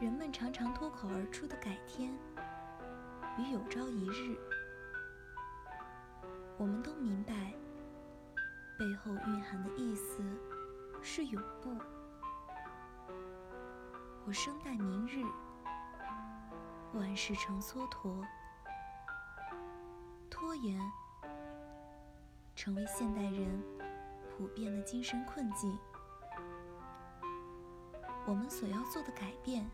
人们常常脱口而出的“改天”与“有朝一日”，我们都明白，背后蕴含的意思是永不。我生待明日，万事成蹉跎，拖延成为现代人普遍的精神困境。我们所要做的改变。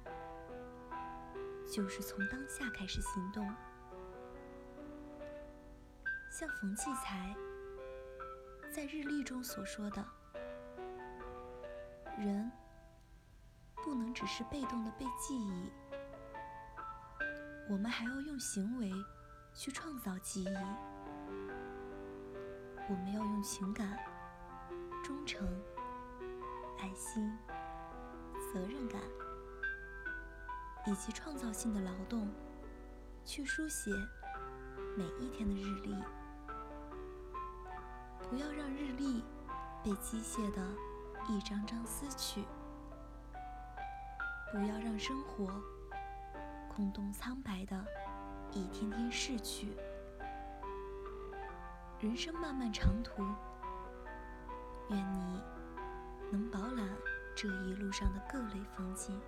就是从当下开始行动，像冯骥才在日历中所说的：“人不能只是被动的被记忆，我们还要用行为去创造记忆。我们要用情感、忠诚、爱心、以及创造性的劳动，去书写每一天的日历。不要让日历被机械的一张张撕去，不要让生活空洞苍白的一天天逝去。人生漫漫长途，愿你能饱览这一路上的各类风景。